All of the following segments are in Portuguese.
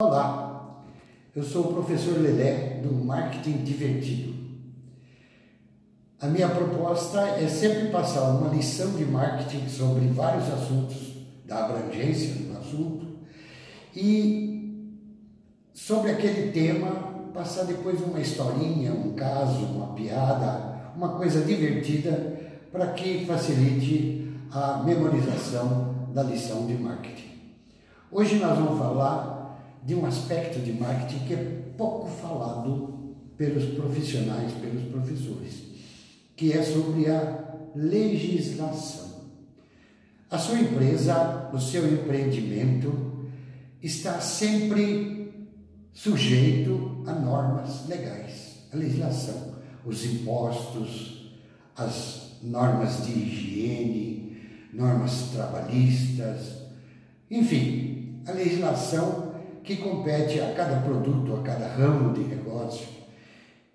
Olá, eu sou o professor Lelé do Marketing Divertido. A minha proposta é sempre passar uma lição de marketing sobre vários assuntos da abrangência do assunto e sobre aquele tema passar depois uma historinha, um caso, uma piada, uma coisa divertida para que facilite a memorização da lição de marketing. Hoje nós vamos falar de um aspecto de marketing que é pouco falado pelos profissionais, pelos professores, que é sobre a legislação. A sua empresa, o seu empreendimento está sempre sujeito a normas legais, a legislação, os impostos, as normas de higiene, normas trabalhistas, enfim, a legislação que compete a cada produto, a cada ramo de negócio.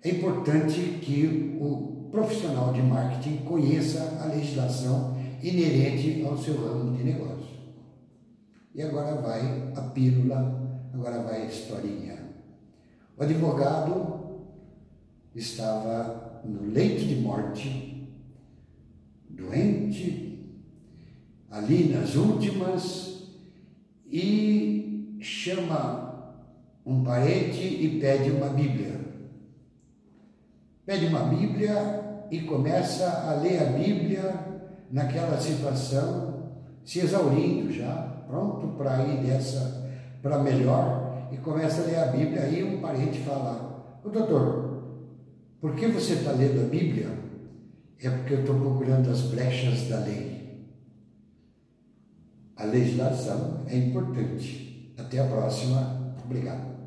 É importante que o profissional de marketing conheça a legislação inerente ao seu ramo de negócio. E agora vai a pílula, agora vai a historinha. O advogado estava no leito de morte, doente, ali nas últimas, e chama um parente e pede uma Bíblia. Pede uma Bíblia e começa a ler a Bíblia naquela situação, se exaurindo já, pronto para ir dessa para melhor, e começa a ler a Bíblia. Aí um parente fala: Ô doutor, por que você está lendo a Bíblia? É porque eu estou procurando as brechas da lei. A legislação é importante. Até a próxima. Obrigado.